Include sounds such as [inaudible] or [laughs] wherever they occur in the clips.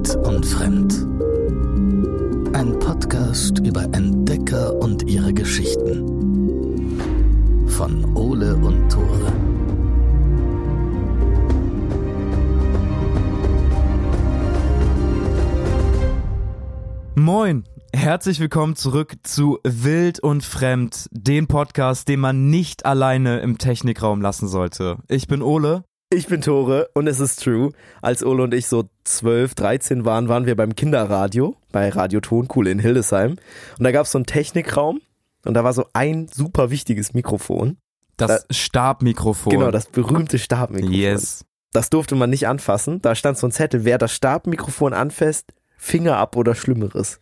Wild und Fremd. Ein Podcast über Entdecker und ihre Geschichten. Von Ole und Tore. Moin, herzlich willkommen zurück zu Wild und Fremd, dem Podcast, den man nicht alleine im Technikraum lassen sollte. Ich bin Ole. Ich bin Tore und es ist true. Als Ole und ich so 12, 13 waren, waren wir beim Kinderradio bei Radio Tonkuhl in Hildesheim. Und da gab es so einen Technikraum und da war so ein super wichtiges Mikrofon. Das da, Stabmikrofon. Genau, das berühmte Stabmikrofon. Yes. Das durfte man nicht anfassen. Da stand so ein Zettel, wer das Stabmikrofon anfasst, Finger ab oder Schlimmeres.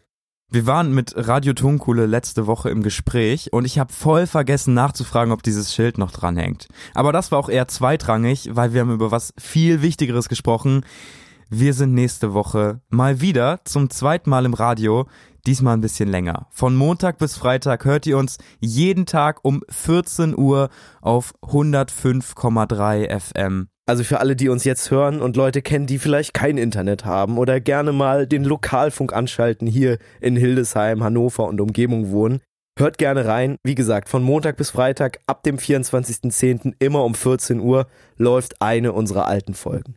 Wir waren mit Radio Tonkuhle letzte Woche im Gespräch und ich habe voll vergessen nachzufragen, ob dieses Schild noch dranhängt. Aber das war auch eher zweitrangig, weil wir haben über was viel Wichtigeres gesprochen. Wir sind nächste Woche mal wieder zum zweiten Mal im Radio, diesmal ein bisschen länger. Von Montag bis Freitag hört ihr uns jeden Tag um 14 Uhr auf 105,3 FM. Also für alle, die uns jetzt hören und Leute kennen, die vielleicht kein Internet haben oder gerne mal den Lokalfunk anschalten, hier in Hildesheim, Hannover und Umgebung wohnen, hört gerne rein. Wie gesagt, von Montag bis Freitag ab dem 24.10. immer um 14 Uhr läuft eine unserer alten Folgen.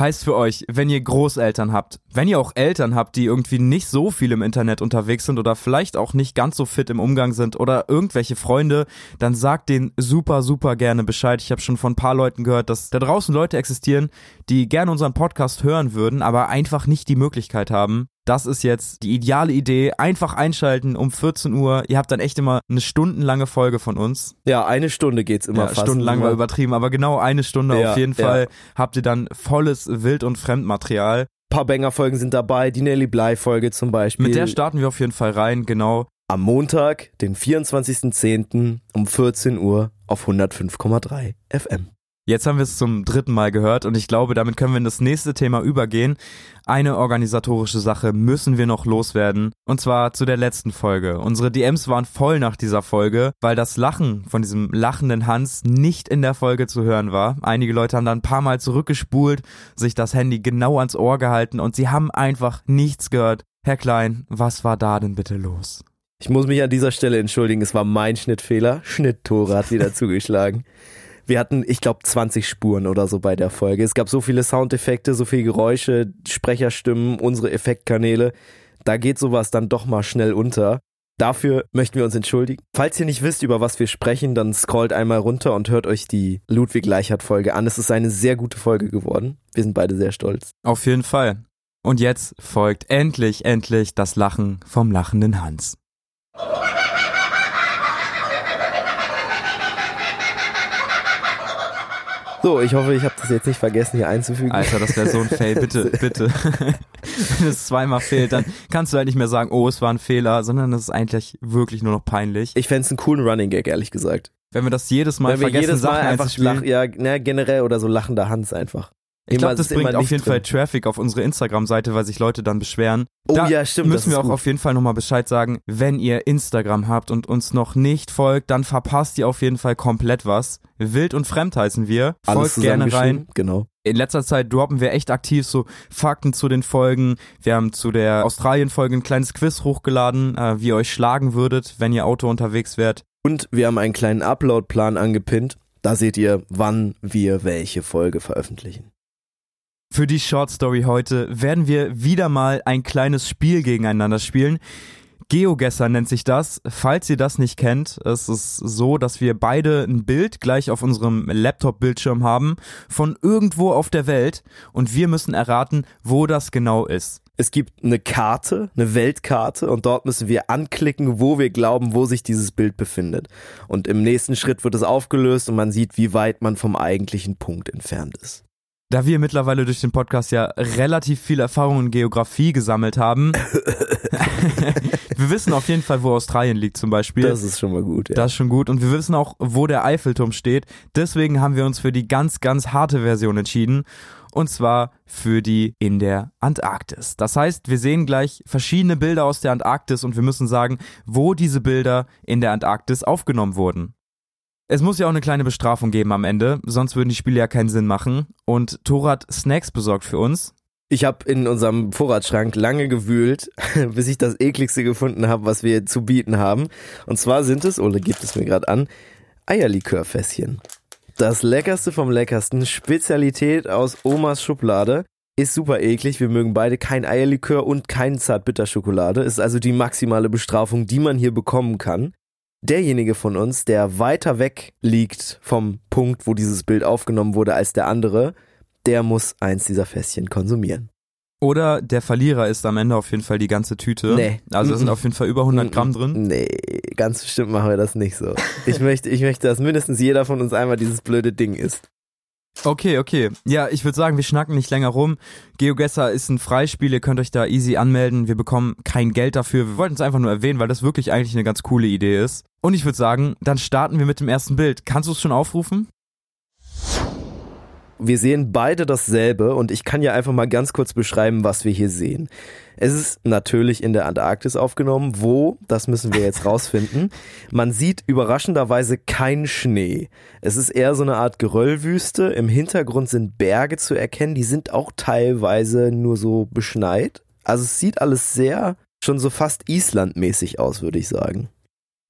Heißt für euch, wenn ihr Großeltern habt, wenn ihr auch Eltern habt, die irgendwie nicht so viel im Internet unterwegs sind oder vielleicht auch nicht ganz so fit im Umgang sind oder irgendwelche Freunde, dann sagt denen super, super gerne Bescheid. Ich habe schon von ein paar Leuten gehört, dass da draußen Leute existieren, die gerne unseren Podcast hören würden, aber einfach nicht die Möglichkeit haben. Das ist jetzt die ideale Idee. Einfach einschalten um 14 Uhr. Ihr habt dann echt immer eine stundenlange Folge von uns. Ja, eine Stunde geht's immer ja, fast. Stundenlang war übertrieben, aber genau eine Stunde Ja, auf jeden ja. Fall habt ihr dann volles Wild- und Fremdmaterial. paar Banger-Folgen sind dabei, die Nelly Bly-Folge zum Beispiel. Mit der starten wir auf jeden Fall rein, genau. Am Montag, den 24.10. um 14 Uhr auf 105,3 FM. Jetzt haben wir es zum dritten Mal gehört und ich glaube, damit können wir in das nächste Thema übergehen. Eine organisatorische Sache müssen wir noch loswerden und zwar zu der letzten Folge. Unsere DMs waren voll nach dieser Folge, weil das Lachen von diesem lachenden Hans nicht in der Folge zu hören war. Einige Leute haben dann ein paar Mal zurückgespult, sich das Handy genau ans Ohr gehalten und sie haben einfach nichts gehört. Herr Klein, was war da denn bitte los? Ich muss mich an dieser Stelle entschuldigen, es war mein Schnittfehler. Schnitttore hat wieder [laughs] zugeschlagen. Wir hatten, ich glaube, 20 Spuren oder so bei der Folge. Es gab so viele Soundeffekte, so viele Geräusche, Sprecherstimmen, unsere Effektkanäle. Da geht sowas dann doch mal schnell unter. Dafür möchten wir uns entschuldigen. Falls ihr nicht wisst, über was wir sprechen, dann scrollt einmal runter und hört euch die Ludwig Leichhardt Folge an. Es ist eine sehr gute Folge geworden. Wir sind beide sehr stolz. Auf jeden Fall. Und jetzt folgt endlich, endlich das Lachen vom lachenden Hans. So, ich hoffe, ich habe das jetzt nicht vergessen hier einzufügen. Alter, das wäre so ein Fail. Bitte, [laughs] bitte. [laughs] Wenn es zweimal fehlt, dann kannst du halt nicht mehr sagen, oh, es war ein Fehler, sondern es ist eigentlich wirklich nur noch peinlich. Ich fände es einen coolen Running Gag, ehrlich gesagt. Wenn wir das jedes Mal Wenn wir vergessen, jedes Mal Sachen einfach lach, ja, na, generell oder so lachender Hans einfach. Ich glaube, das bringt auf jeden Fall drin. Traffic auf unsere Instagram-Seite, weil sich Leute dann beschweren. Oh da ja, stimmt. müssen wir auch gut. auf jeden Fall nochmal Bescheid sagen. Wenn ihr Instagram habt und uns noch nicht folgt, dann verpasst ihr auf jeden Fall komplett was. Wild und fremd heißen wir. Alles Folgt gerne rein. Genau. In letzter Zeit droppen wir echt aktiv so Fakten zu den Folgen. Wir haben zu der Australien-Folge ein kleines Quiz hochgeladen, äh, wie ihr euch schlagen würdet, wenn ihr Auto unterwegs wärt. Und wir haben einen kleinen Upload-Plan angepinnt. Da seht ihr, wann wir welche Folge veröffentlichen. Für die Short Story heute werden wir wieder mal ein kleines Spiel gegeneinander spielen. GeoGuessr nennt sich das. Falls ihr das nicht kennt, es ist so, dass wir beide ein Bild gleich auf unserem Laptop-Bildschirm haben von irgendwo auf der Welt und wir müssen erraten, wo das genau ist. Es gibt eine Karte, eine Weltkarte und dort müssen wir anklicken, wo wir glauben, wo sich dieses Bild befindet. Und im nächsten Schritt wird es aufgelöst und man sieht, wie weit man vom eigentlichen Punkt entfernt ist. Da wir mittlerweile durch den Podcast ja relativ viel Erfahrung in Geografie gesammelt haben, [laughs] wir wissen auf jeden Fall, wo Australien liegt zum Beispiel. Das ist schon mal gut. Ja. Das ist schon gut. Und wir wissen auch, wo der Eiffelturm steht. Deswegen haben wir uns für die ganz, ganz harte Version entschieden. Und zwar für die in der Antarktis. Das heißt, wir sehen gleich verschiedene Bilder aus der Antarktis und wir müssen sagen, wo diese Bilder in der Antarktis aufgenommen wurden. Es muss ja auch eine kleine Bestrafung geben am Ende, sonst würden die Spiele ja keinen Sinn machen. Und Thor hat Snacks besorgt für uns. Ich habe in unserem Vorratsschrank lange gewühlt, [laughs] bis ich das ekligste gefunden habe, was wir zu bieten haben. Und zwar sind es, oder gibt es mir gerade an, Eierlikörfässchen. Das leckerste vom leckersten, Spezialität aus Omas Schublade. Ist super eklig. Wir mögen beide kein Eierlikör und kein Zartbitterschokolade. Ist also die maximale Bestrafung, die man hier bekommen kann. Derjenige von uns, der weiter weg liegt vom Punkt, wo dieses Bild aufgenommen wurde, als der andere, der muss eins dieser Fässchen konsumieren. Oder der Verlierer ist am Ende auf jeden Fall die ganze Tüte. Nee. Also sind auf jeden Fall über 100 Gramm drin. Nee, ganz bestimmt machen wir das nicht so. Ich [laughs] möchte, ich möchte, dass mindestens jeder von uns einmal dieses blöde Ding isst. Okay, okay. Ja, ich würde sagen, wir schnacken nicht länger rum. GeoGuessr ist ein Freispiel, ihr könnt euch da easy anmelden. Wir bekommen kein Geld dafür. Wir wollten es einfach nur erwähnen, weil das wirklich eigentlich eine ganz coole Idee ist. Und ich würde sagen, dann starten wir mit dem ersten Bild. Kannst du es schon aufrufen? Wir sehen beide dasselbe und ich kann ja einfach mal ganz kurz beschreiben, was wir hier sehen. Es ist natürlich in der Antarktis aufgenommen, wo, das müssen wir jetzt rausfinden. Man sieht überraschenderweise keinen Schnee. Es ist eher so eine Art Geröllwüste. Im Hintergrund sind Berge zu erkennen, die sind auch teilweise nur so beschneit. Also es sieht alles sehr schon so fast Islandmäßig aus, würde ich sagen.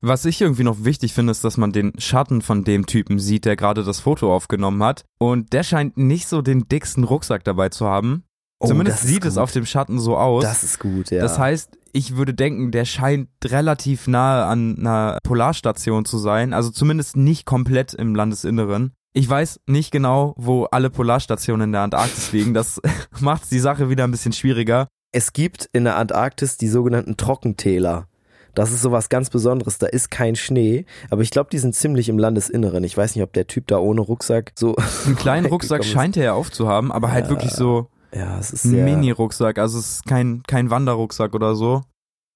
Was ich irgendwie noch wichtig finde, ist, dass man den Schatten von dem Typen sieht, der gerade das Foto aufgenommen hat. Und der scheint nicht so den dicksten Rucksack dabei zu haben. Oh, Zumindest sieht es gut. auf dem Schatten so aus. Das ist gut, ja. Das heißt, ich würde denken, der scheint relativ nahe an einer Polarstation zu sein, also zumindest nicht komplett im Landesinneren. Ich weiß nicht genau, wo alle Polarstationen in der Antarktis [laughs] liegen. Das [laughs] macht die Sache wieder ein bisschen schwieriger. Es gibt in der Antarktis die sogenannten Trockentäler. Das ist sowas ganz Besonderes. Da ist kein Schnee, aber ich glaube, die sind ziemlich im Landesinneren. Ich weiß nicht, ob der Typ da ohne Rucksack so. Einen kleinen [laughs] Rucksack scheint er ja aufzuhaben, aber halt Ja. wirklich so Ja, es ist ein. Mini-Rucksack. Also es ist kein, kein Wanderrucksack oder so.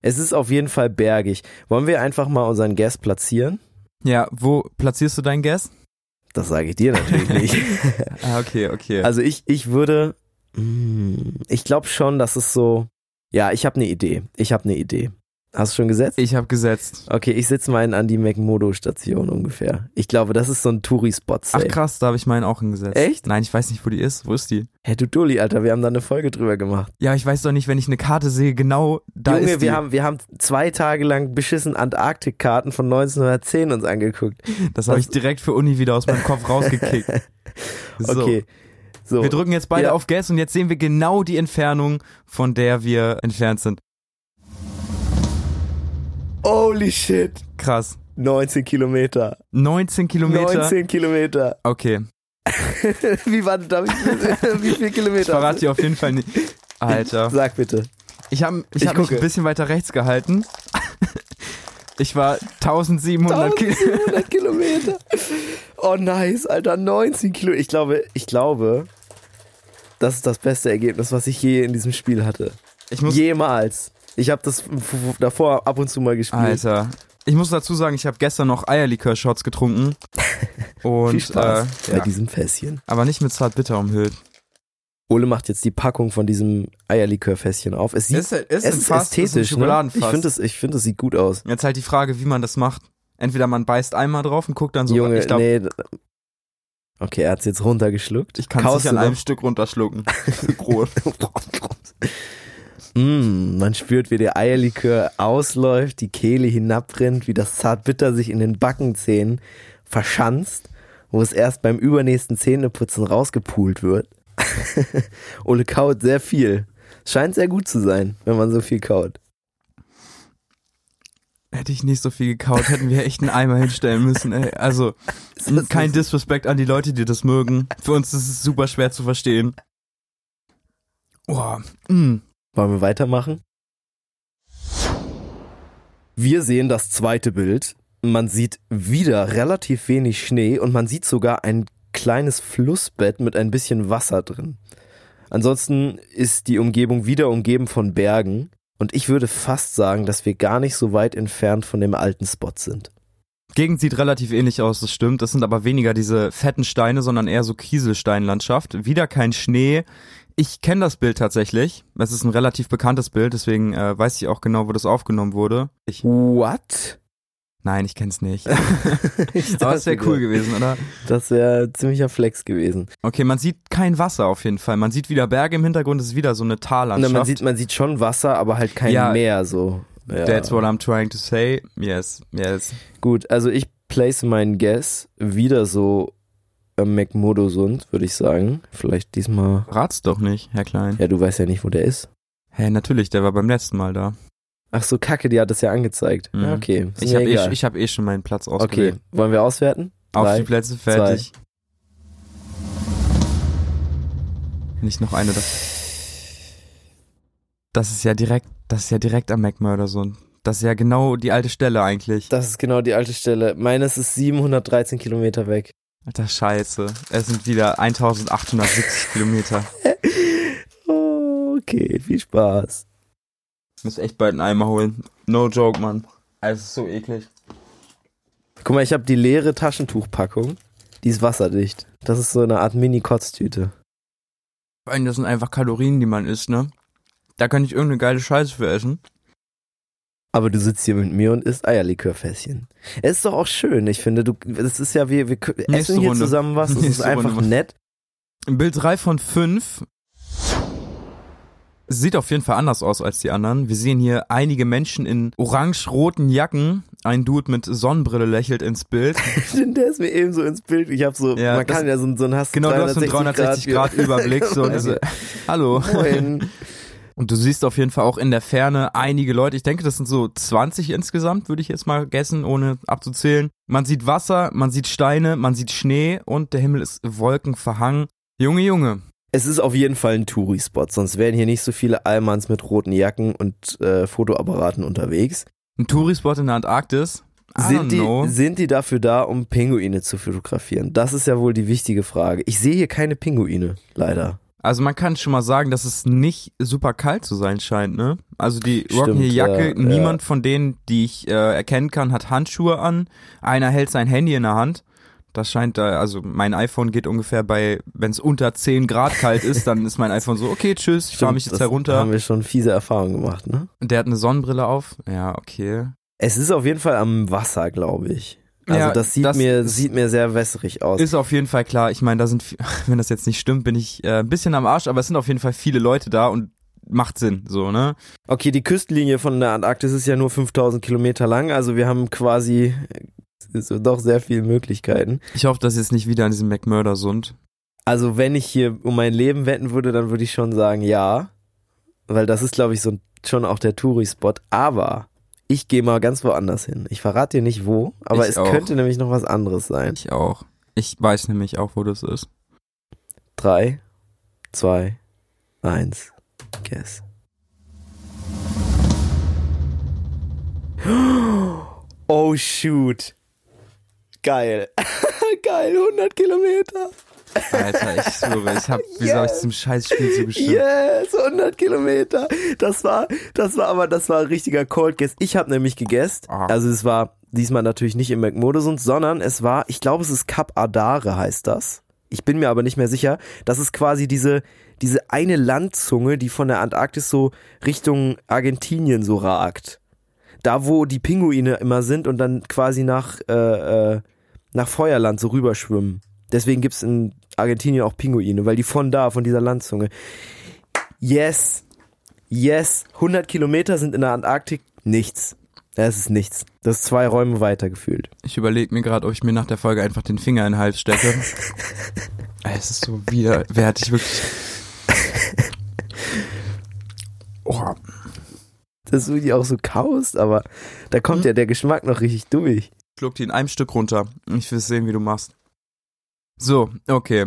Es ist auf jeden Fall bergig. Wollen wir einfach mal unseren Guest platzieren? Ja, wo platzierst du deinen Guess? Das sage ich dir natürlich [laughs] nicht. Ah, okay, okay. also ich, ich würde. mm, Ich glaube schon, dass es so. Ja, ich habe eine Idee. Ich habe eine Idee. Hast du schon gesetzt? ich habe gesetzt. Okay, ich sitze mal in Andy McModo Station ungefähr. Ich glaube, das ist so ein Touri-Spot. Ach krass, da habe ich meinen auch hingesetzt. Echt? Nein, ich weiß nicht, wo die ist. Wo ist die? Hey, du Dulli, Alter, wir haben da eine Folge drüber gemacht. Ja, ich weiß doch nicht, wenn ich eine Karte sehe, genau da Junge, ist die. wir haben, wir haben zwei Tage lang beschissen Antarktikkarten von 1910 uns angeguckt. das habe ich direkt für Uni wieder aus meinem Kopf [laughs] rausgekickt. So. Okay. So. Wir drücken jetzt beide Ja. auf Gas und jetzt sehen wir genau die Entfernung, von der wir entfernt sind. Holy shit. Krass. 19 Kilometer. 19 Kilometer. 19 Kilometer. Okay. [laughs] Wie war da? Wie, wie viel Ich Kilometer? verrate dir auf jeden Fall nicht. Alter. Sag bitte. Ich habe ich Ich hab mich ein bisschen weiter rechts gehalten. [laughs] Ich war 1700 Kilometer. 1700 [laughs] Kilometer. Oh nice, Alter, 19 Kilo. Ich glaube, ich glaube, das ist das beste Ergebnis, was ich je in diesem Spiel hatte. Ich muss, Jemals. Ich habe das davor ab und zu mal gespielt. Alter. Ich muss dazu sagen, ich habe gestern noch Eierlikör-Shots getrunken. [laughs] Und, Viel Spaß Äh, bei ja, diesem Fässchen. aber nicht mit Zartbitter umhüllt. Ole macht jetzt die Packung von diesem Eierlikörfässchen auf. Es sieht Ist, ist, es ist ästhetisch. ne? Schokoladenfass. Ich finde es ich finde, es sieht gut aus. Jetzt halt die Frage, wie man das macht. Entweder man beißt einmal drauf und guckt dann so. Junge, ich glaube, nee. Okay, er hat's jetzt runtergeschluckt. ich kann es nicht an einem? Stück runterschlucken. [laughs] Groß. [laughs] Mm, man spürt, wie der Eierlikör ausläuft, die Kehle hinabrinnt, wie das Zartbitter sich in den Backenzähnen verschanzt, wo es erst beim übernächsten Zähneputzen rausgepult wird. [laughs] Ole kaut sehr viel. Scheint sehr gut zu sein, wenn man so viel kaut. Hätte ich nicht so viel gekaut, hätten wir echt einen Eimer hinstellen müssen. Ey. Also, kein Disrespect an die Leute, die das mögen. Für uns ist es super schwer zu verstehen. Boah. Mm. Wollen wir weitermachen? Wir sehen das zweite Bild. Man sieht wieder relativ wenig Schnee und man sieht sogar ein kleines Flussbett mit ein bisschen Wasser drin. Ansonsten ist die Umgebung wieder umgeben von Bergen und ich würde fast sagen, dass wir gar nicht so weit entfernt von dem alten Spot sind. Gegend sieht relativ ähnlich aus, das stimmt. Das sind aber weniger diese fetten Steine, sondern eher so Kieselsteinlandschaft. Wieder kein Schnee. Ich kenne das Bild tatsächlich. Es ist ein relativ bekanntes Bild, deswegen äh, weiß ich auch genau, wo das aufgenommen wurde. Ich, What? Nein, ich kenn's nicht. [laughs] [laughs] Ich Aber es wäre cool gewesen, oder? Das wäre ziemlicher Flex gewesen. Okay, man sieht kein Wasser auf jeden Fall. Man sieht wieder Berge im Hintergrund, es ist wieder so eine Tallandschaft. man sieht, man sieht schon Wasser, aber halt kein Ja. Meer so. Ja. That's what I'm trying to say. Yes, yes. Gut, also ich place meinen Guess wieder so McModosund, würde ich sagen. Vielleicht diesmal. Rat's doch nicht, Herr Klein. Ja, du weißt ja nicht, wo der ist. Hä, natürlich, der war beim letzten Mal da. Ach so, Kacke, die hat das ja angezeigt. Mhm. Ja, okay. Ist Ich habe eh, ich hab eh schon meinen Platz okay, ausgewählt. wollen wir auswerten? Auf Drei, die Plätze, fertig. Nicht noch eine. Das, das ist ja direkt, das ist ja direkt am McMurderson. Das ist ja genau die alte Stelle eigentlich. Das ist genau die alte Stelle. Meines ist 713 Kilometer weg. Alter Scheiße. Es sind wieder 1870 Kilometer. [laughs] Okay, viel Spaß. Ich muss echt bald einen Eimer holen. No joke, Mann. Es ist so eklig. Guck mal, ich habe die leere Taschentuchpackung. Die ist wasserdicht. Das ist so eine Art Mini-Kotztüte. Vor allem, das sind einfach Kalorien, die man isst, ne? Da kann ich irgendeine geile Scheiße für essen. Aber du sitzt hier mit mir und isst Eierlikörfässchen. Es ist doch auch schön. Ich finde, du, das ist ja, wir, wir k- Nächste essen hier Runde. zusammen was. Es ist einfach Runde. nett. Bild 3 von 5 sieht auf jeden Fall anders aus als die anderen. Wir sehen hier einige Menschen in orange-roten Jacken. Ein Dude mit Sonnenbrille lächelt ins Bild. [laughs] Der ist mir eben so ins Bild. Ich habe so, Ja, man das- kann ja so, so einen hast Genau, du hast so einen 360 Grad, Überblick. So, also, [laughs] hallo. Moin. Und du siehst auf jeden Fall auch in der Ferne einige Leute. Ich denke, das sind so 20 insgesamt, würde ich jetzt mal guessen, ohne abzuzählen. Man sieht Wasser, man sieht Steine, man sieht Schnee und der Himmel ist wolkenverhangen. Junge, Junge. Es ist auf jeden Fall ein Touri-Spot, sonst wären hier nicht so viele Allmanns mit roten Jacken und äh, Fotoapparaten unterwegs. Ein Tourispot in der Antarktis. I Sind die, know. sind die dafür da, um Pinguine zu fotografieren? Das ist ja wohl die wichtige Frage. Ich sehe hier keine Pinguine, leider. Also man kann schon mal sagen, dass es nicht super kalt zu sein scheint, ne? Also die rocken hier Jacke, ja, niemand von denen, die ich äh, erkennen kann, hat Handschuhe an. Einer hält sein Handy in der Hand. Das scheint da, also mein iPhone geht ungefähr bei, wenn es unter 10 Grad kalt ist, dann ist mein iPhone so, okay, tschüss, ich fahre mich jetzt das herunter. haben wir schon fiese Erfahrungen gemacht, ne? Der hat eine Sonnenbrille auf. Ja, okay. Es ist auf jeden Fall am Wasser, glaube ich. Also Ja, das sieht das mir sieht mir sehr wässrig aus. Ist auf jeden Fall klar. Ich meine, da sind, [laughs] wenn das jetzt nicht stimmt, bin ich äh, ein bisschen am Arsch, aber es sind auf jeden Fall viele Leute da und macht Sinn, so, ne? Okay, die Küstenlinie von der Antarktis ist ja nur 5000 Kilometer lang, also wir haben quasi äh, so doch sehr viele Möglichkeiten. Ich hoffe, dass jetzt nicht wieder an diesem McMurder-Sund. Also wenn ich hier um mein Leben wetten würde, dann würde ich schon sagen ja, weil das ist glaube ich so schon auch der Touri-Spot, aber ich gehe mal ganz woanders hin. Ich verrate dir nicht wo, aber Ich es auch. könnte nämlich noch was anderes sein. Ich auch. Ich weiß nämlich auch, wo das ist. Drei, zwei, eins, guess. [gasps] Oh shoot. Geil. [laughs] Geil, 100 Kilometer. Alter, ich schwöre, ich hab, wieso hab ich diesem Scheißspiel so gestimmt? Yes, 100 Kilometer. Das war, das war aber, das war ein richtiger Cold Guess. Ich habe nämlich gegessen. Ah. Also es war diesmal natürlich nicht im McModesund, sondern es war, ich glaube, es ist Cap Adare heißt das. Ich bin mir aber nicht mehr sicher. Das ist quasi diese, diese eine Landzunge, die von der Antarktis so Richtung Argentinien so ragt. Da, wo die Pinguine immer sind und dann quasi nach, äh, äh, nach Feuerland so rüberschwimmen. Deswegen gibt's in Argentinien auch Pinguine, weil die von da, von dieser Landzunge. Yes. Yes. 100 Kilometer sind in der Antarktik nichts. Das ist nichts. Das ist zwei Räume weiter gefühlt. Ich überlege mir gerade, ob ich mir nach der Folge einfach den Finger in den Hals stecke. [laughs] es ist so widerwärtig, wirklich. Oh, Das ist wirklich auch so kaust, aber da kommt Mhm. ja der Geschmack noch richtig durch. schluck die in einem Stück runter. Ich will sehen, wie du machst. So, okay.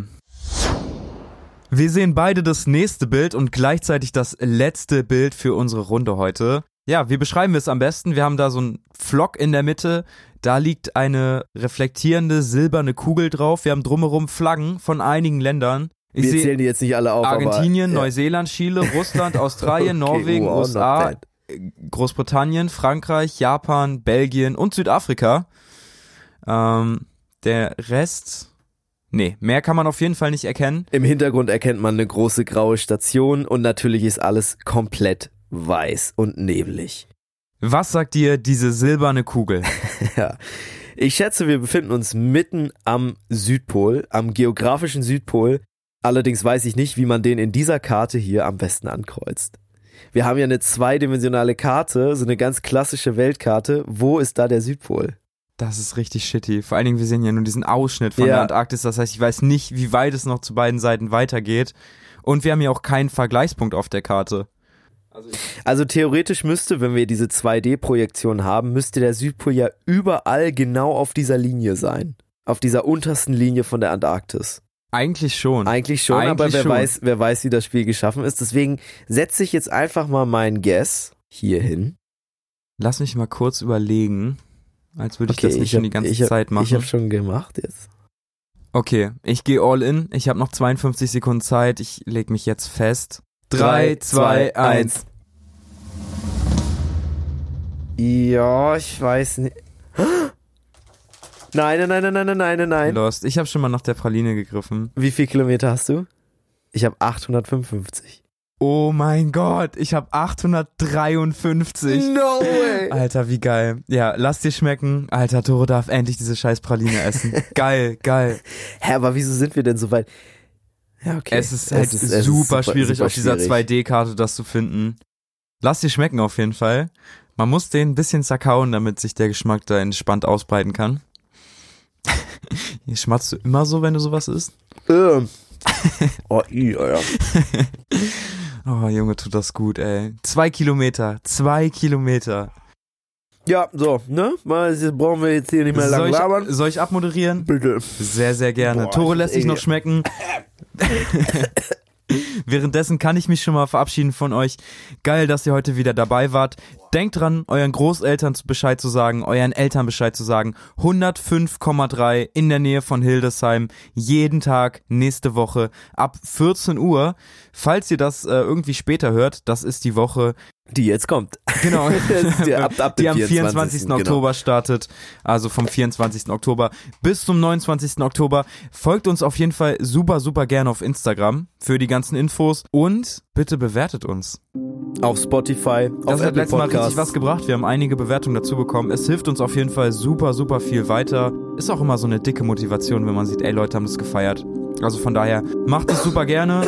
Wir sehen beide das nächste Bild und gleichzeitig das letzte Bild für unsere Runde heute. Ja, wie beschreiben wir es am besten? Wir haben da so einen Flock in der Mitte. Da liegt eine reflektierende silberne Kugel drauf. Wir haben drumherum Flaggen von einigen Ländern. Ich Wir zählen die jetzt nicht alle auf. Argentinien, aber, Neuseeland, Chile, Russland, [laughs] Australien, Okay, Norwegen, wow, USA. Großbritannien, Frankreich, Japan, Belgien und Südafrika. Ähm, der Rest, nee, mehr kann man auf jeden Fall nicht erkennen. Im Hintergrund erkennt man eine große graue Station und natürlich ist alles komplett weiß und neblig. Was sagt dir diese silberne Kugel? [laughs] ja. Ich schätze, wir befinden uns mitten am Südpol, am geografischen Südpol. Allerdings weiß ich nicht, wie man den in dieser Karte hier am besten ankreuzt. Wir haben ja eine zweidimensionale Karte, so eine ganz klassische Weltkarte. Wo ist da der Südpol? Das ist richtig shitty. Vor allen Dingen, wir sehen ja nur diesen Ausschnitt von Ja. der Antarktis. Das heißt, ich weiß nicht, wie weit es noch zu beiden Seiten weitergeht. Und wir haben ja auch keinen Vergleichspunkt auf der Karte. Also theoretisch müsste, wenn wir diese 2D-Projektion haben, müsste der Südpol ja überall genau auf dieser Linie sein. Auf dieser untersten Linie von der Antarktis. Eigentlich schon. Eigentlich schon, aber Eigentlich wer schon. weiß, wer weiß, wie das Spiel geschaffen ist. Deswegen setze ich jetzt einfach mal meinen Guess hier hin. Lass mich mal kurz überlegen. Als würde ich Okay, das nicht ich schon die ganze hab- Zeit machen. Ich habe schon gemacht jetzt. Okay, ich gehe all in. Ich habe noch 52 Sekunden Zeit. Ich leg mich jetzt fest. 3, 2, 1. Ja, ich weiß nicht. Nein, [gasps] nein, nein, nein, nein, nein, nein, nein. Lost. Ich habe schon mal nach der Praline gegriffen. Wie viel Kilometer hast du? Ich habe 855. Oh mein Gott, ich habe 853. No way! Alter, wie geil. Ja, lass dir schmecken. Alter, Toro darf endlich diese scheiß Praline essen. [laughs] geil, geil. Hä, aber wieso sind wir denn so weit? Ja, okay. Es ist halt es ist super, schwierig, super auf dieser schwierig. 2D-Karte das zu finden. Lass dir schmecken auf jeden Fall. Man muss den ein bisschen zerkauen, damit sich der Geschmack da entspannt ausbreiten kann. [laughs] Schmatzt du immer so, wenn du sowas isst? Ähm. [laughs] oh, i, ja. Oh, Junge, tut das gut, ey. Zwei Kilometer. Zwei Kilometer. ja, so, ne? Mal, jetzt brauchen wir jetzt hier nicht mehr Soll lang labern. ich, soll ich abmoderieren? Bitte. Sehr, sehr gerne. Boah, Tore lässt sich noch schmecken. [laughs] [laughs] Währenddessen kann ich mich schon mal verabschieden von euch. Geil, dass ihr heute wieder dabei wart. Denkt dran, euren Großeltern Bescheid zu sagen, euren Eltern Bescheid zu sagen. 105,3 in der Nähe von Hildesheim. Jeden Tag, nächste Woche ab 14 Uhr. Falls ihr das äh, irgendwie später hört, das ist die Woche, Die jetzt kommt. Genau. [laughs] Das die, ab, ab die am 24. genau. Oktober startet. Also vom 24. Oktober bis zum 29. Oktober. Folgt uns auf jeden Fall super, super gerne auf Instagram für die ganzen Infos und bitte bewertet uns. Auf Spotify, Das auf hat Apple letztes Mal Podcasts. richtig was gebracht. Wir haben einige Bewertungen dazu bekommen. Es hilft uns auf jeden Fall super, super viel weiter. Ist auch immer so eine dicke Motivation, wenn man sieht, ey, Leute haben das gefeiert. Also von daher, macht es super gerne.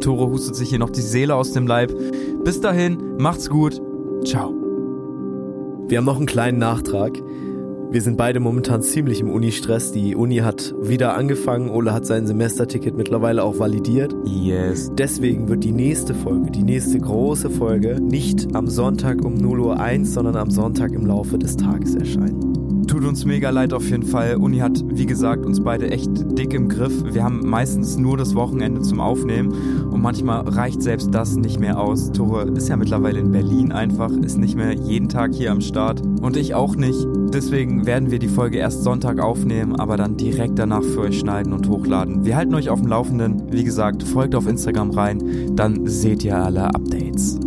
Toro hustet sich hier noch die Seele aus dem Leib. Bis dahin, macht's gut. Ciao. Wir haben noch einen kleinen Nachtrag. Wir sind beide momentan ziemlich im Uni-Stress. Die Uni hat wieder angefangen. Ole hat sein Semesterticket mittlerweile auch validiert. Yes. Deswegen wird die nächste Folge, die nächste große Folge, nicht am Sonntag um 0 Uhr 1, sondern am Sonntag im Laufe des Tages erscheinen. Tut uns mega leid auf jeden Fall. Uni hat, wie gesagt, uns beide echt dick im Griff. Wir haben meistens nur das Wochenende zum Aufnehmen und manchmal reicht selbst das nicht mehr aus. Tore ist ja mittlerweile in Berlin einfach, ist nicht mehr jeden Tag hier am Start und ich auch nicht. Deswegen werden wir die Folge erst Sonntag aufnehmen, aber dann direkt danach für euch schneiden und hochladen. Wir halten euch auf dem Laufenden. Wie gesagt, folgt auf Instagram rein, dann seht ihr alle Updates.